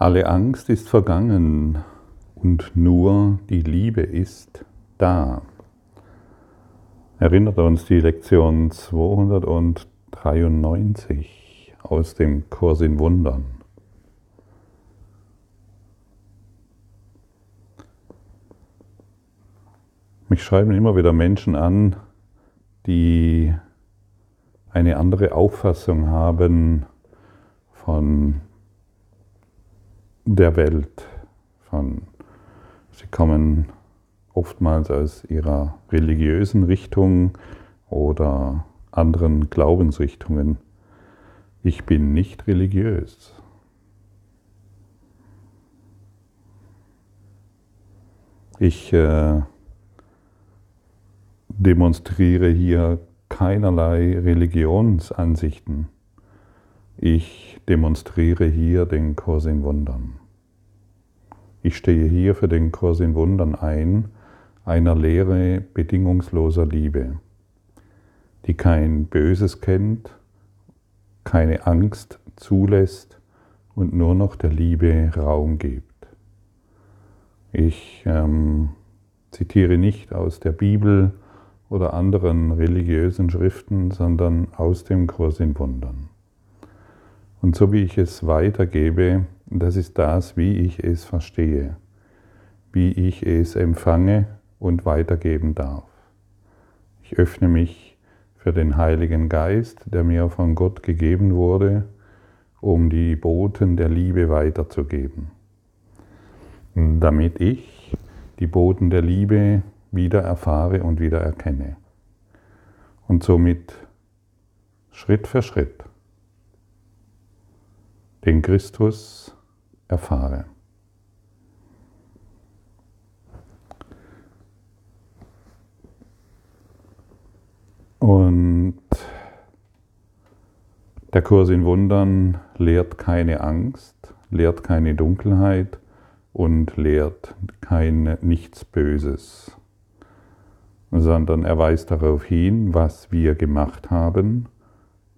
Alle Angst ist vergangen und nur die Liebe ist da. Erinnert uns die Lektion 293 aus dem Kurs in Wundern. Mich schreiben immer wieder Menschen an, die eine andere Auffassung haben von der Welt. Von, sie kommen oftmals aus ihrer religiösen Richtung oder anderen Glaubensrichtungen. Ich bin nicht religiös. Ich äh, demonstriere hier keinerlei Religionsansichten. Ich demonstriere hier den Kurs in Wundern. Ich stehe hier für den Kurs in Wundern ein, einer Lehre bedingungsloser Liebe, die kein Böses kennt, keine Angst zulässt und nur noch der Liebe Raum gibt. Ich ähm, zitiere nicht aus der Bibel oder anderen religiösen Schriften, sondern aus dem Kurs in Wundern. Und so wie ich es weitergebe, das ist das, wie ich es verstehe, wie ich es empfange und weitergeben darf. Ich öffne mich für den Heiligen Geist, der mir von Gott gegeben wurde, um die Boten der Liebe weiterzugeben, damit ich die Boten der Liebe wieder erfahre und wieder erkenne. Und somit Schritt für Schritt den Christus erfahre. Und der Kurs in Wundern lehrt keine Angst, lehrt keine Dunkelheit und lehrt kein nichts Böses, sondern er weist darauf hin, was wir gemacht haben,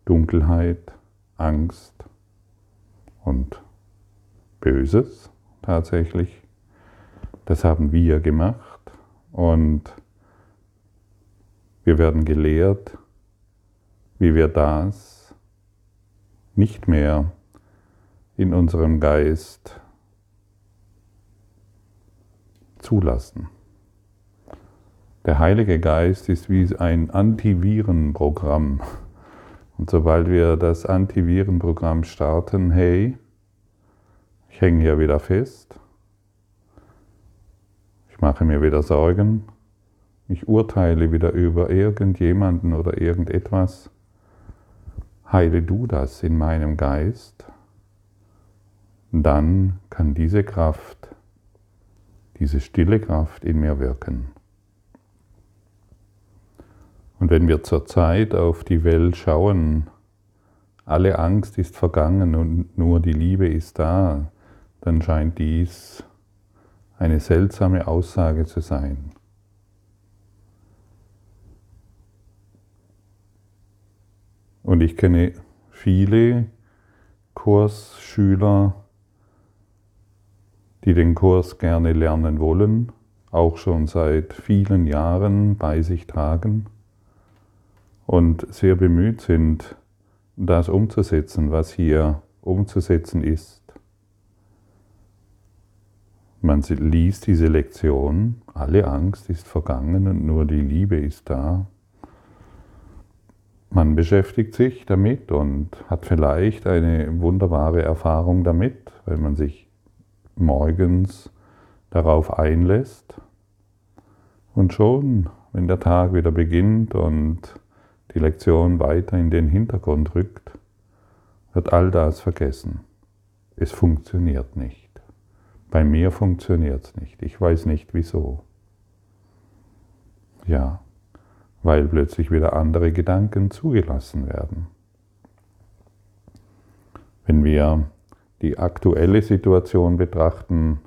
Dunkelheit, Angst, und Böses tatsächlich. Das haben wir gemacht und wir werden gelehrt, wie wir das nicht mehr in unserem Geist zulassen. Der Heilige Geist ist wie ein Antivirenprogramm. Und sobald wir das Antivirenprogramm starten, hey, ich hänge hier wieder fest, ich mache mir wieder Sorgen, ich urteile wieder über irgendjemanden oder irgendetwas, heile du das in meinem Geist, dann kann diese Kraft, diese stille Kraft in mir wirken. Und wenn wir zurzeit auf die Welt schauen, alle Angst ist vergangen und nur die Liebe ist da, dann scheint dies eine seltsame Aussage zu sein. Und ich kenne viele Kursschüler, die den Kurs gerne lernen wollen, auch schon seit vielen Jahren bei sich tragen und sehr bemüht sind, das umzusetzen, was hier umzusetzen ist. Man liest diese Lektion, alle Angst ist vergangen und nur die Liebe ist da. Man beschäftigt sich damit und hat vielleicht eine wunderbare Erfahrung damit, weil man sich morgens darauf einlässt. Und schon, wenn der Tag wieder beginnt und die Lektion weiter in den Hintergrund rückt, wird all das vergessen. Es funktioniert nicht. Bei mir funktioniert es nicht. Ich weiß nicht wieso. Ja, weil plötzlich wieder andere Gedanken zugelassen werden. Wenn wir die aktuelle Situation betrachten,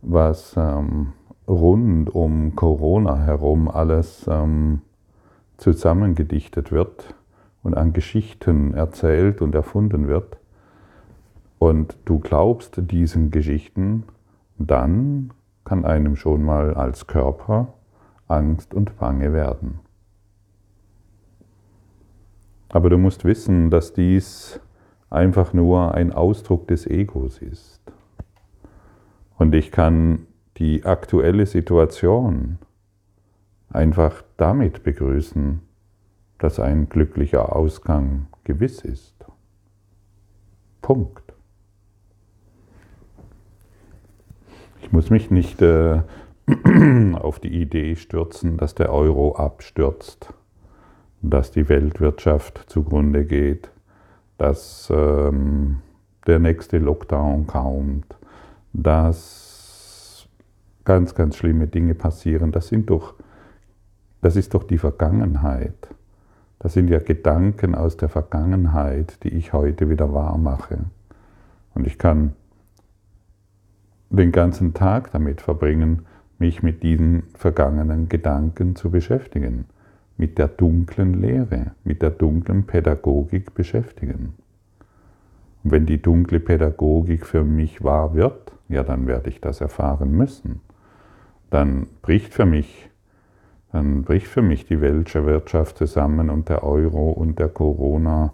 was ähm, rund um Corona herum alles ähm, zusammengedichtet wird und an Geschichten erzählt und erfunden wird, und du glaubst diesen Geschichten, dann kann einem schon mal als Körper Angst und Bange werden. Aber du musst wissen, dass dies einfach nur ein Ausdruck des Egos ist. Und ich kann die aktuelle Situation einfach damit begrüßen, dass ein glücklicher Ausgang gewiss ist. Punkt. Ich muss mich nicht äh, auf die Idee stürzen, dass der Euro abstürzt, dass die Weltwirtschaft zugrunde geht, dass ähm, der nächste Lockdown kommt, dass ganz, ganz schlimme Dinge passieren. Das, sind doch, das ist doch die Vergangenheit. Das sind ja Gedanken aus der Vergangenheit, die ich heute wieder wahr mache. Und ich kann den ganzen Tag damit verbringen, mich mit diesen vergangenen Gedanken zu beschäftigen, mit der dunklen Lehre, mit der dunklen Pädagogik beschäftigen. Und wenn die dunkle Pädagogik für mich wahr wird, ja, dann werde ich das erfahren müssen. Dann bricht für mich, dann bricht für mich die Weltwirtschaft zusammen und der Euro und der Corona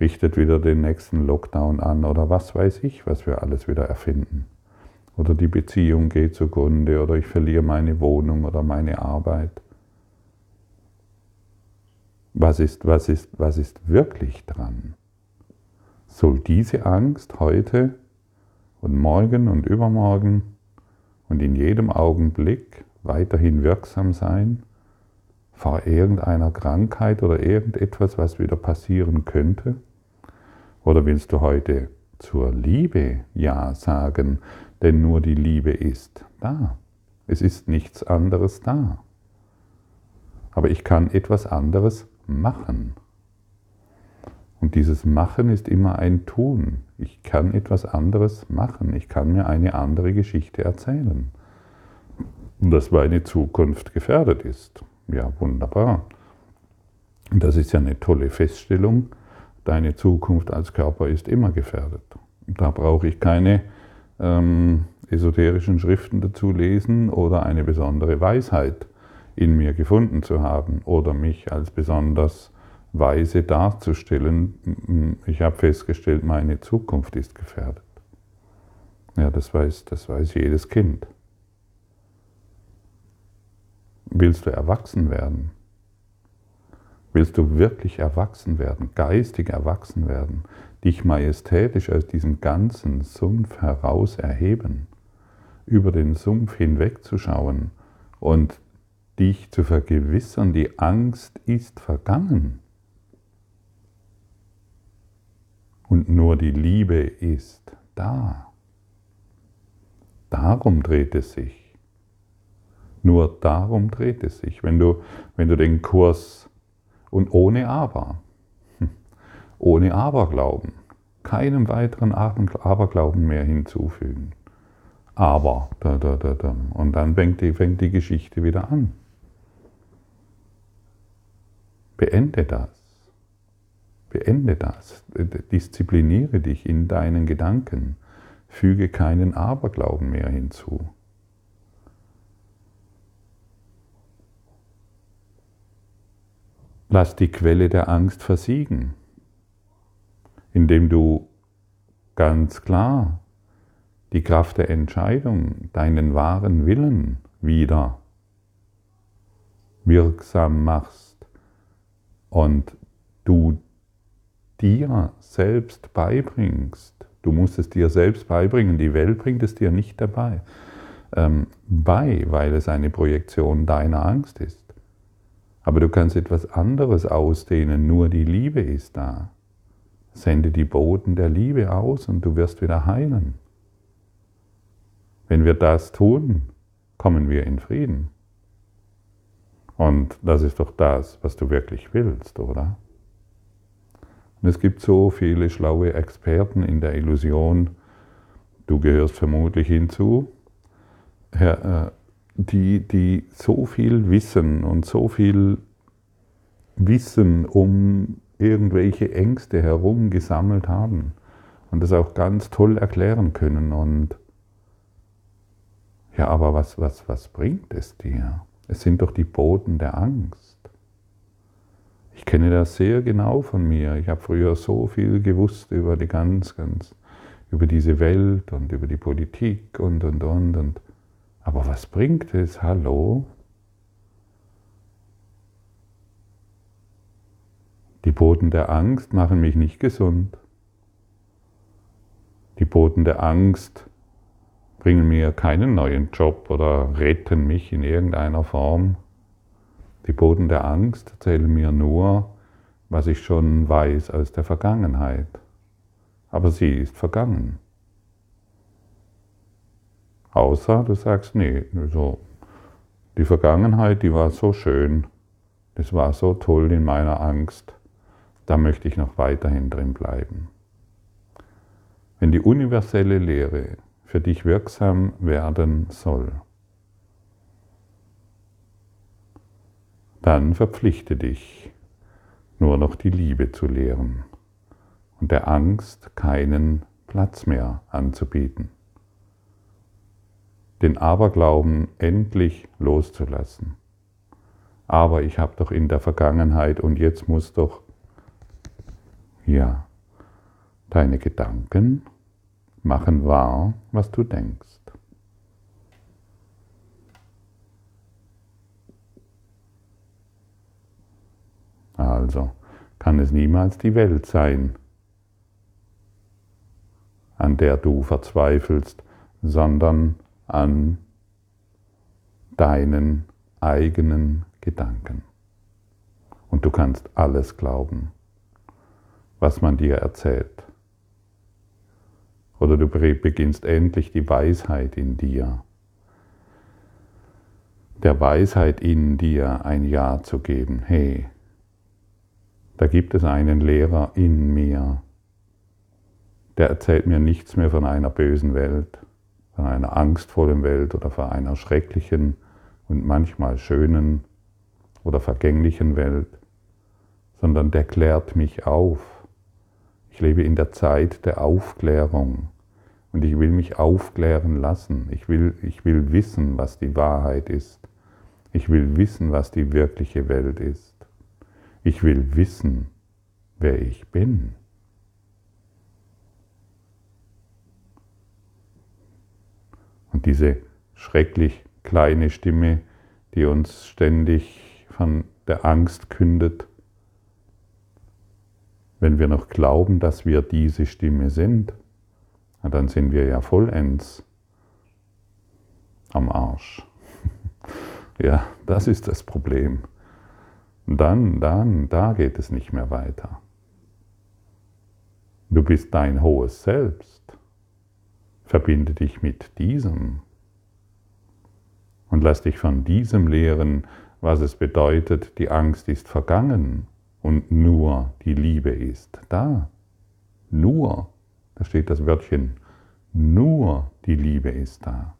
richtet wieder den nächsten Lockdown an oder was weiß ich, was wir alles wieder erfinden oder die Beziehung geht zugrunde oder ich verliere meine Wohnung oder meine Arbeit. Was ist, was ist, was ist wirklich dran? Soll diese Angst heute und morgen und übermorgen und in jedem Augenblick weiterhin wirksam sein vor irgendeiner Krankheit oder irgendetwas, was wieder passieren könnte? Oder willst du heute zur Liebe Ja sagen, denn nur die Liebe ist da. Es ist nichts anderes da. Aber ich kann etwas anderes machen. Und dieses Machen ist immer ein Tun. Ich kann etwas anderes machen. Ich kann mir eine andere Geschichte erzählen. Dass meine Zukunft gefährdet ist. Ja, wunderbar. Und das ist ja eine tolle Feststellung. Deine Zukunft als Körper ist immer gefährdet. Da brauche ich keine ähm, esoterischen Schriften dazu lesen oder eine besondere Weisheit in mir gefunden zu haben oder mich als besonders weise darzustellen. Ich habe festgestellt, meine Zukunft ist gefährdet. Ja, das weiß, das weiß jedes Kind. Willst du erwachsen werden? Willst du wirklich erwachsen werden, geistig erwachsen werden, dich majestätisch aus diesem ganzen Sumpf heraus erheben, über den Sumpf hinwegzuschauen und dich zu vergewissern, die Angst ist vergangen. Und nur die Liebe ist da. Darum dreht es sich. Nur darum dreht es sich. Wenn du, wenn du den Kurs und ohne Aber, ohne Aberglauben, keinem weiteren Aberglauben mehr hinzufügen. Aber, da, da, da, da. und dann fängt die, fängt die Geschichte wieder an. Beende das. Beende das. Diszipliniere dich in deinen Gedanken. Füge keinen Aberglauben mehr hinzu. Lass die Quelle der Angst versiegen, indem du ganz klar die Kraft der Entscheidung, deinen wahren Willen wieder wirksam machst und du dir selbst beibringst. Du musst es dir selbst beibringen, die Welt bringt es dir nicht dabei ähm, bei, weil es eine Projektion deiner Angst ist. Aber du kannst etwas anderes ausdehnen, nur die Liebe ist da. Sende die Boten der Liebe aus und du wirst wieder heilen. Wenn wir das tun, kommen wir in Frieden. Und das ist doch das, was du wirklich willst, oder? Und es gibt so viele schlaue Experten in der Illusion, du gehörst vermutlich hinzu, äh, die, die so viel wissen und so viel Wissen um irgendwelche Ängste herum gesammelt haben und das auch ganz toll erklären können. Und ja, aber was, was, was bringt es dir? Es sind doch die Boden der Angst. Ich kenne das sehr genau von mir. Ich habe früher so viel gewusst über die ganz, ganz, über diese Welt und über die Politik und, und, und, und. Aber was bringt es? Hallo? Die Boten der Angst machen mich nicht gesund. Die Boten der Angst bringen mir keinen neuen Job oder retten mich in irgendeiner Form. Die Boden der Angst erzählen mir nur, was ich schon weiß aus der Vergangenheit. Aber sie ist vergangen. Außer du sagst, nee, so, die Vergangenheit, die war so schön, das war so toll in meiner Angst da möchte ich noch weiterhin drin bleiben. Wenn die universelle Lehre für dich wirksam werden soll, dann verpflichte dich, nur noch die Liebe zu lehren und der Angst keinen Platz mehr anzubieten. Den Aberglauben endlich loszulassen. Aber ich habe doch in der Vergangenheit und jetzt muss doch ja, deine Gedanken machen wahr, was du denkst. Also kann es niemals die Welt sein, an der du verzweifelst, sondern an deinen eigenen Gedanken. Und du kannst alles glauben was man dir erzählt. Oder du beginnst endlich die Weisheit in dir, der Weisheit in dir ein Ja zu geben. Hey, da gibt es einen Lehrer in mir, der erzählt mir nichts mehr von einer bösen Welt, von einer angstvollen Welt oder von einer schrecklichen und manchmal schönen oder vergänglichen Welt, sondern der klärt mich auf ich lebe in der Zeit der Aufklärung und ich will mich aufklären lassen. Ich will, ich will wissen, was die Wahrheit ist. Ich will wissen, was die wirkliche Welt ist. Ich will wissen, wer ich bin. Und diese schrecklich kleine Stimme, die uns ständig von der Angst kündet, wenn wir noch glauben, dass wir diese Stimme sind, dann sind wir ja vollends am Arsch. Ja, das ist das Problem. Dann, dann, da geht es nicht mehr weiter. Du bist dein hohes Selbst. Verbinde dich mit diesem und lass dich von diesem lehren, was es bedeutet, die Angst ist vergangen und nur die Liebe ist da. Nur, da steht das Wörtchen, nur die Liebe ist da.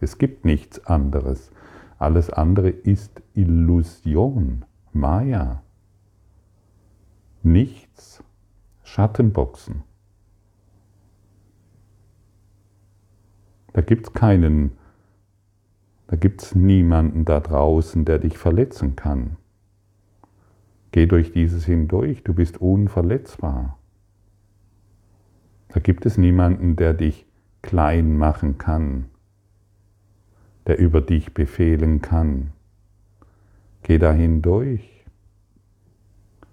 Es gibt nichts anderes. Alles andere ist Illusion, Maya. Nichts, Schattenboxen. Da gibt es keinen, da gibt es niemanden da draußen, der dich verletzen kann. Geh durch dieses hindurch, du bist unverletzbar. Da gibt es niemanden, der dich klein machen kann, der über dich befehlen kann. Geh da hindurch.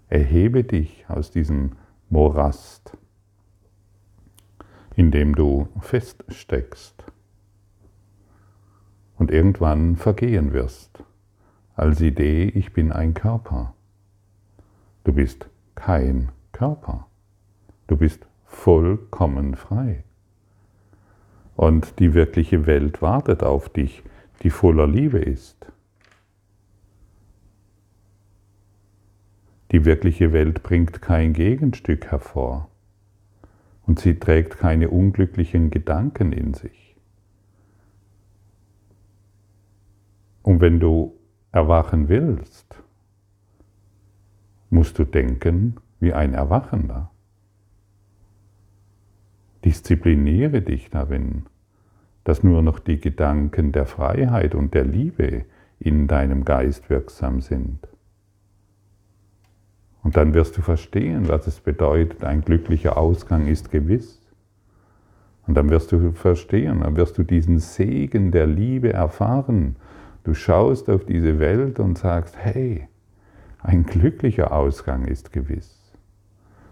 Erhebe dich aus diesem Morast, in dem du feststeckst und irgendwann vergehen wirst als Idee, ich bin ein Körper. Du bist kein Körper. Du bist vollkommen frei. Und die wirkliche Welt wartet auf dich, die voller Liebe ist. Die wirkliche Welt bringt kein Gegenstück hervor und sie trägt keine unglücklichen Gedanken in sich. Und wenn du erwachen willst, musst du denken wie ein Erwachender. Diszipliniere dich darin, dass nur noch die Gedanken der Freiheit und der Liebe in deinem Geist wirksam sind. Und dann wirst du verstehen, was es bedeutet, ein glücklicher Ausgang ist gewiss. Und dann wirst du verstehen, dann wirst du diesen Segen der Liebe erfahren. Du schaust auf diese Welt und sagst, hey, ein glücklicher Ausgang ist gewiss.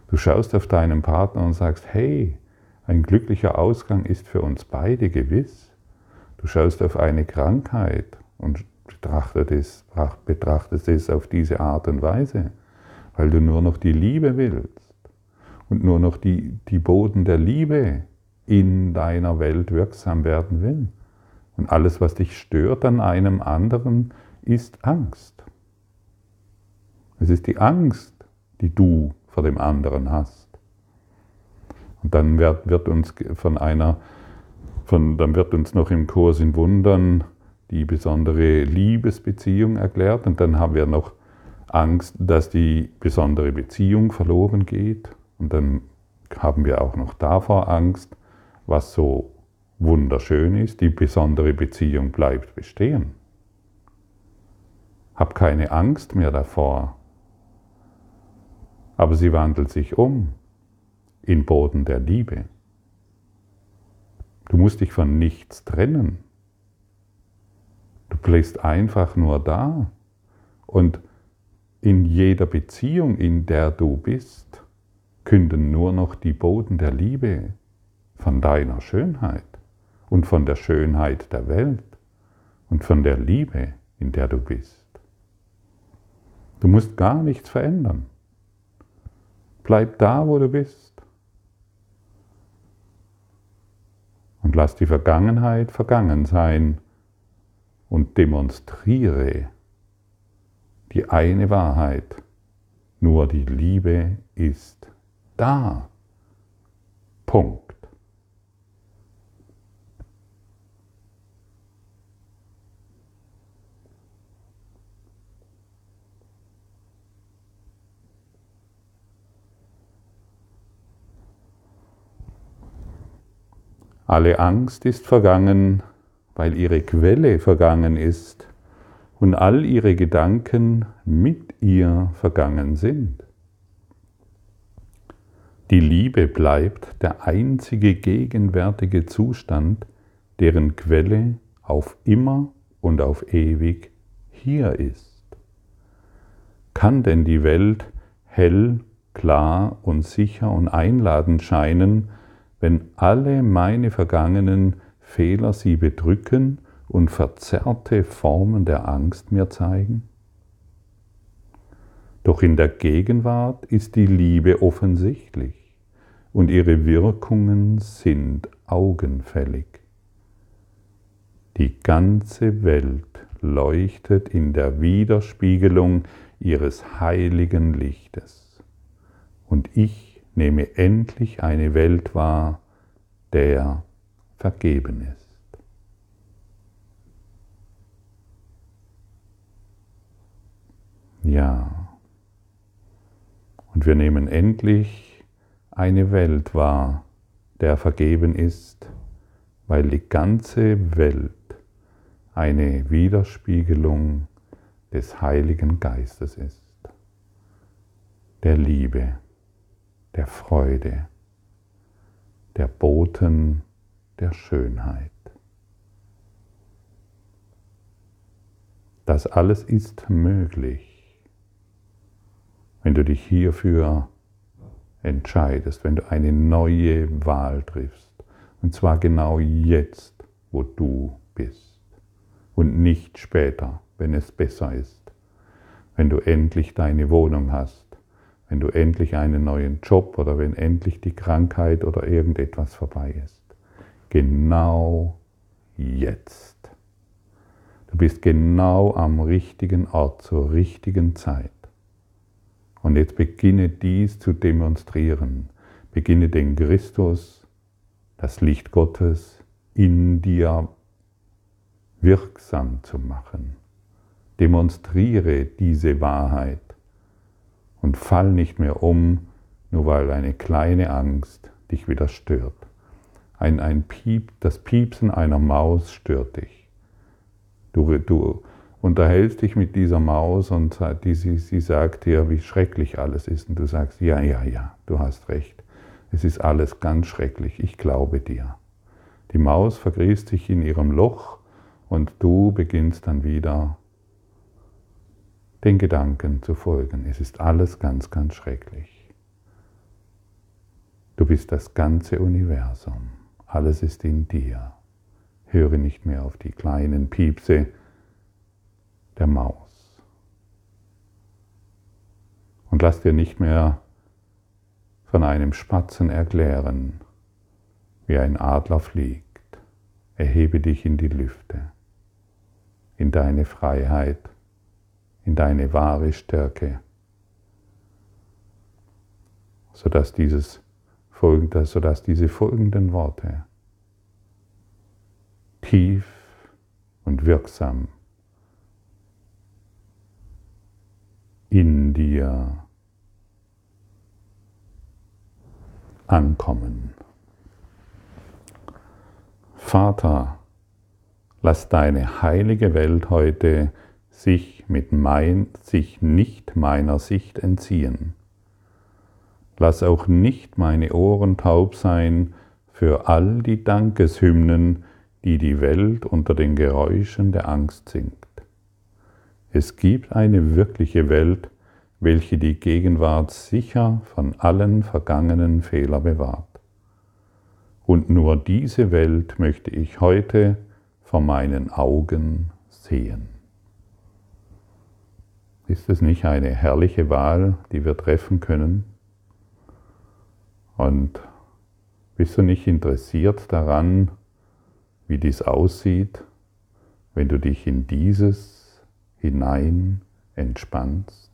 Du schaust auf deinen Partner und sagst, hey, ein glücklicher Ausgang ist für uns beide gewiss. Du schaust auf eine Krankheit und betrachtest es, betrachtest es auf diese Art und Weise, weil du nur noch die Liebe willst und nur noch die, die Boden der Liebe in deiner Welt wirksam werden will. Und alles, was dich stört an einem anderen, ist Angst. Es ist die Angst, die du vor dem anderen hast. Und dann wird, wird uns von einer, von, dann wird uns noch im Kurs in Wundern die besondere Liebesbeziehung erklärt und dann haben wir noch Angst, dass die besondere Beziehung verloren geht und dann haben wir auch noch davor Angst, was so wunderschön ist, die besondere Beziehung bleibt bestehen. Hab keine Angst mehr davor, aber sie wandelt sich um in Boden der Liebe. Du musst dich von nichts trennen. Du bleibst einfach nur da. Und in jeder Beziehung, in der du bist, künden nur noch die Boden der Liebe von deiner Schönheit und von der Schönheit der Welt und von der Liebe, in der du bist. Du musst gar nichts verändern. Bleib da, wo du bist. Und lass die Vergangenheit vergangen sein und demonstriere die eine Wahrheit. Nur die Liebe ist da. Punkt. Alle Angst ist vergangen, weil ihre Quelle vergangen ist und all ihre Gedanken mit ihr vergangen sind. Die Liebe bleibt der einzige gegenwärtige Zustand, deren Quelle auf immer und auf ewig hier ist. Kann denn die Welt hell, klar und sicher und einladend scheinen, wenn alle meine vergangenen Fehler sie bedrücken und verzerrte Formen der Angst mir zeigen? Doch in der Gegenwart ist die Liebe offensichtlich und ihre Wirkungen sind augenfällig. Die ganze Welt leuchtet in der Widerspiegelung ihres heiligen Lichtes. Und ich nehme endlich eine Welt wahr, der vergeben ist. Ja. Und wir nehmen endlich eine Welt wahr, der vergeben ist, weil die ganze Welt eine Widerspiegelung des Heiligen Geistes ist, der Liebe der Freude, der Boten der Schönheit. Das alles ist möglich, wenn du dich hierfür entscheidest, wenn du eine neue Wahl triffst. Und zwar genau jetzt, wo du bist. Und nicht später, wenn es besser ist. Wenn du endlich deine Wohnung hast wenn du endlich einen neuen Job oder wenn endlich die Krankheit oder irgendetwas vorbei ist. Genau jetzt. Du bist genau am richtigen Ort zur richtigen Zeit. Und jetzt beginne dies zu demonstrieren. Beginne den Christus, das Licht Gottes, in dir wirksam zu machen. Demonstriere diese Wahrheit und fall nicht mehr um, nur weil eine kleine Angst dich wieder stört. Ein, ein Piep, das Piepsen einer Maus stört dich. Du, du unterhältst dich mit dieser Maus und die, sie, sie sagt dir, wie schrecklich alles ist. Und du sagst, ja, ja, ja, du hast recht. Es ist alles ganz schrecklich. Ich glaube dir. Die Maus vergrießt sich in ihrem Loch und du beginnst dann wieder den Gedanken zu folgen. Es ist alles ganz, ganz schrecklich. Du bist das ganze Universum. Alles ist in dir. Höre nicht mehr auf die kleinen Piepse der Maus. Und lass dir nicht mehr von einem Spatzen erklären, wie ein Adler fliegt. Erhebe dich in die Lüfte, in deine Freiheit, in deine wahre Stärke, sodass, dieses, sodass diese folgenden Worte tief und wirksam in dir ankommen. Vater, lass deine heilige Welt heute sich, mit mein, sich nicht meiner Sicht entziehen. Lass auch nicht meine Ohren taub sein für all die Dankeshymnen, die die Welt unter den Geräuschen der Angst singt. Es gibt eine wirkliche Welt, welche die Gegenwart sicher von allen vergangenen Fehlern bewahrt. Und nur diese Welt möchte ich heute vor meinen Augen sehen. Ist es nicht eine herrliche Wahl, die wir treffen können? Und bist du nicht interessiert daran, wie dies aussieht, wenn du dich in dieses hinein entspannst?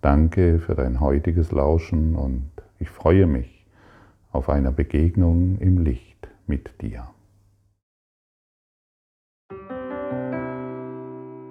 Danke für dein heutiges Lauschen und ich freue mich auf eine Begegnung im Licht mit dir.